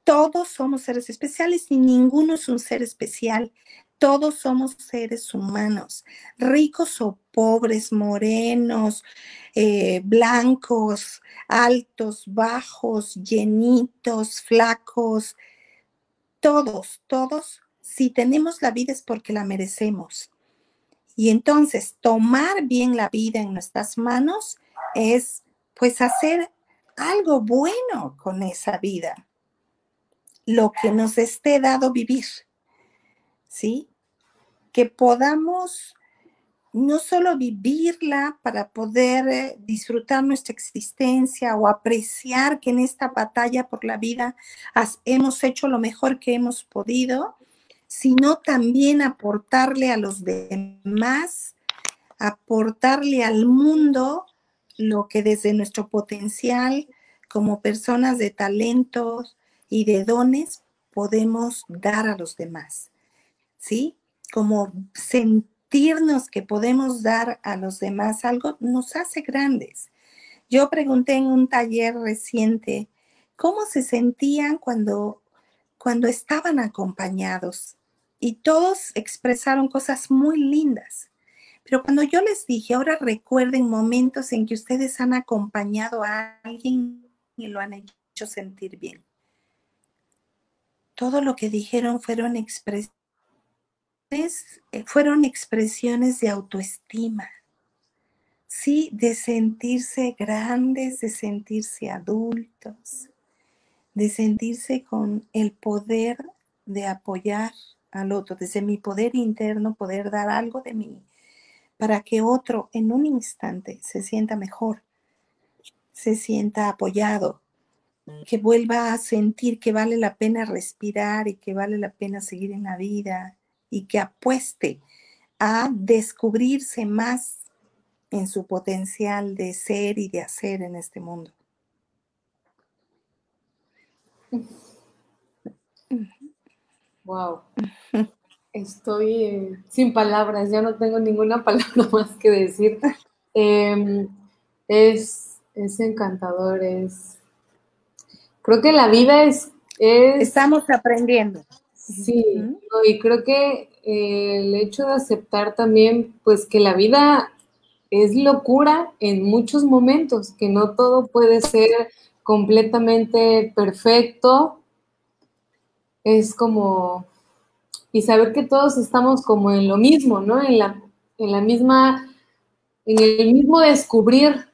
Todos somos seres especiales y ninguno es un ser especial. Todos somos seres humanos, ricos o pobres, morenos, eh, blancos, altos, bajos, llenitos, flacos, todos, todos, si tenemos la vida es porque la merecemos. Y entonces tomar bien la vida en nuestras manos es pues hacer algo bueno con esa vida, lo que nos esté dado vivir, ¿sí? Que podamos no solo vivirla para poder eh, disfrutar nuestra existencia o apreciar que en esta batalla por la vida hemos hecho lo mejor que hemos podido, sino también aportarle a los demás, aportarle al mundo lo que desde nuestro potencial como personas de talentos y de dones podemos dar a los demás. ¿Sí? Como sentir que podemos dar a los demás algo nos hace grandes. Yo pregunté en un taller reciente cómo se sentían cuando, cuando estaban acompañados y todos expresaron cosas muy lindas. Pero cuando yo les dije, ahora recuerden momentos en que ustedes han acompañado a alguien y lo han hecho sentir bien. Todo lo que dijeron fueron expresiones eh, fueron expresiones de autoestima, sí, de sentirse grandes, de sentirse adultos, de sentirse con el poder de apoyar al otro, desde mi poder interno, poder dar algo de mí para que otro en un instante se sienta mejor, se sienta apoyado, que vuelva a sentir que vale la pena respirar y que vale la pena seguir en la vida, y que apueste a descubrirse más en su potencial de ser y de hacer en este mundo. Wow. Estoy eh, sin palabras, ya no tengo ninguna palabra más que decir. Em, es es encantador, es... Creo que la vida es... Estamos aprendiendo. Sí, y creo que eh, el hecho de aceptar también, pues que la vida es locura en muchos momentos, que no todo puede ser completamente perfecto, es como, y saber que todos estamos como en lo mismo, ¿no? En la, en la misma, en el mismo descubrir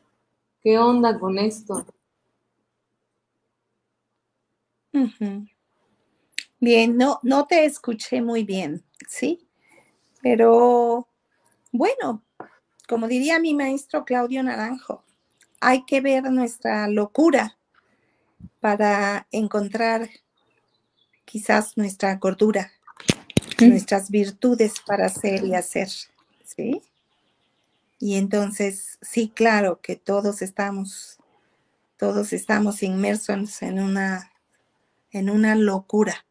qué onda con esto. Bien, no, no te escuché muy bien, ¿sí? Pero bueno, como diría mi maestro Claudio Naranjo, hay que ver nuestra locura para encontrar quizás nuestra cordura, nuestras virtudes para ser y hacer, ¿sí? Y entonces, sí, claro que todos estamos, todos estamos inmersos en una, en una locura,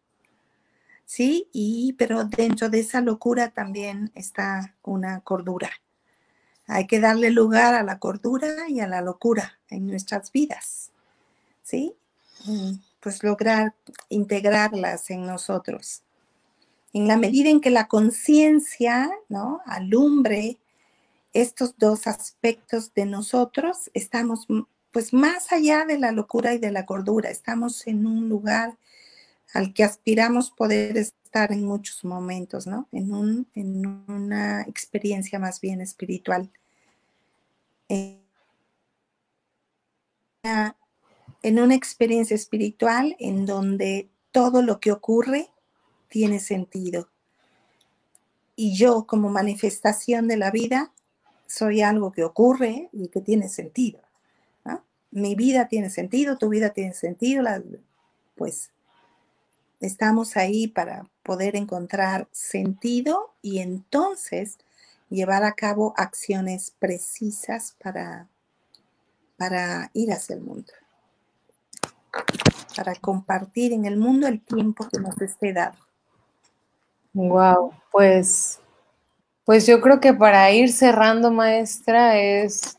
¿sí? Y, pero dentro de esa locura también está una cordura. Hay que darle lugar a la cordura y a la locura en nuestras vidas, ¿sí? Pues lograr integrarlas en nosotros. En la medida en que la conciencia, ¿no? Alumbre estos dos aspectos de nosotros, estamos pues más allá de la locura y de la cordura, estamos en un lugar al que aspiramos poder estar en muchos momentos, ¿no? En, un, en una experiencia más bien espiritual. Eh, en una experiencia espiritual en donde todo lo que ocurre tiene sentido. Y yo como manifestación de la vida soy algo que ocurre y que tiene sentido. Mi vida tiene sentido, tu vida tiene sentido, pues estamos ahí para poder encontrar sentido y entonces llevar a cabo acciones precisas para, para ir hacia el mundo para compartir en el mundo el tiempo que nos esté dado. Wow, pues, pues yo creo que para ir cerrando, maestra, es,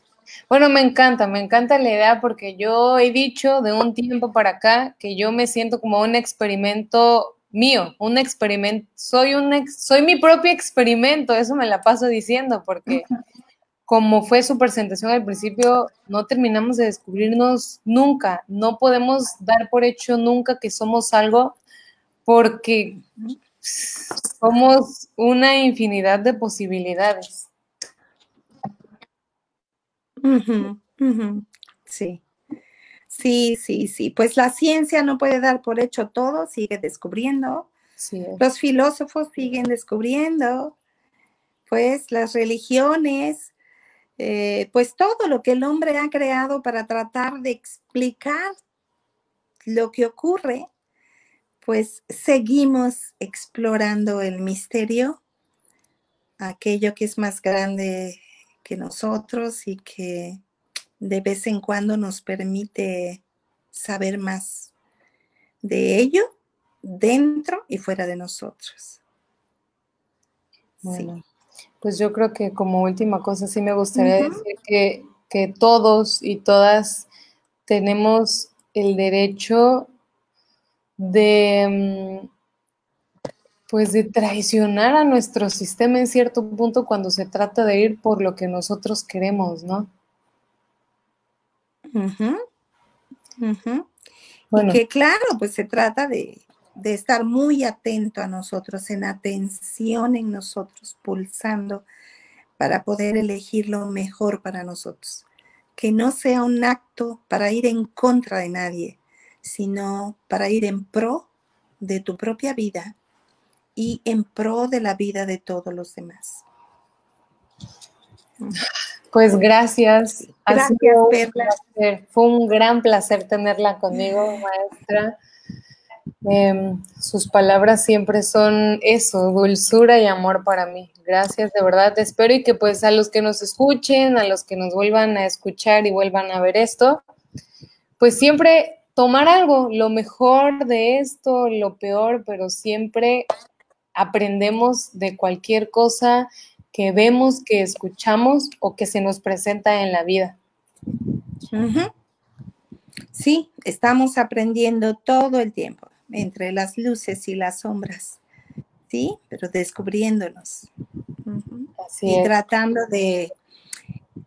bueno, me encanta, me encanta la idea porque yo he dicho de un tiempo para acá que yo me siento como un experimento mío, un experimento, soy un, soy mi propio experimento, eso me la paso diciendo porque como fue su presentación al principio, no terminamos de descubrirnos nunca, no podemos dar por hecho nunca que somos algo porque somos una infinidad de posibilidades. Sí. Sí, sí, sí. Pues la ciencia no puede dar por hecho todo, sigue descubriendo. Los filósofos siguen descubriendo. Pues las religiones eh, pues todo lo que el hombre ha creado para tratar de explicar lo que ocurre, pues seguimos explorando el misterio, aquello que es más grande que nosotros y que de vez en cuando nos permite saber más de ello dentro y fuera de nosotros. Sí. Pues yo creo que como última cosa sí me gustaría decir que, todos y todas tenemos el derecho de, mm, pues de traicionar a nuestro sistema en cierto punto cuando se trata de ir por lo que nosotros queremos, ¿no? Y que claro, pues se trata de, de estar muy atento a nosotros, en atención en nosotros, pulsando para poder elegir lo mejor para nosotros. Que no sea un acto para ir en contra de nadie, sino para ir en pro de tu propia vida y en pro de la vida de todos los demás. Pues gracias. Gracias, Fue un gran placer tenerla conmigo, maestra. Em, sus palabras siempre son eso, dulzura y amor para mí. Gracias, de verdad, espero y que pues a los que nos escuchen, a los que nos vuelvan a escuchar y vuelvan a ver esto, pues siempre tomar algo, lo mejor de esto, lo peor, pero siempre aprendemos de cualquier cosa que vemos, que escuchamos o que se nos presenta en la vida. Sí, estamos aprendiendo todo el tiempo, entre las luces y las sombras, ¿sí? Pero descubriéndonos. Y tratando de,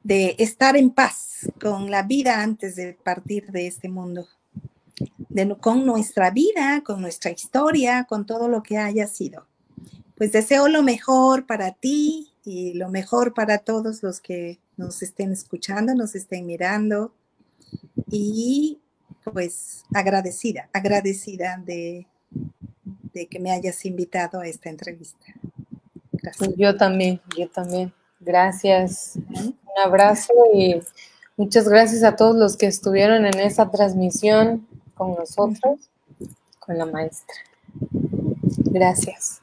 de estar en paz con la vida antes de partir de este mundo, de, con nuestra vida, con nuestra historia, con todo lo que haya sido. Pues deseo lo mejor para ti y lo mejor para todos los que nos estén escuchando, nos estén mirando. Y pues agradecida, agradecida de, de que me hayas invitado a esta entrevista. Gracias. Yo también, yo también. Gracias. Un abrazo y muchas gracias a todos los que estuvieron en esta transmisión con nosotros, con la maestra. Gracias.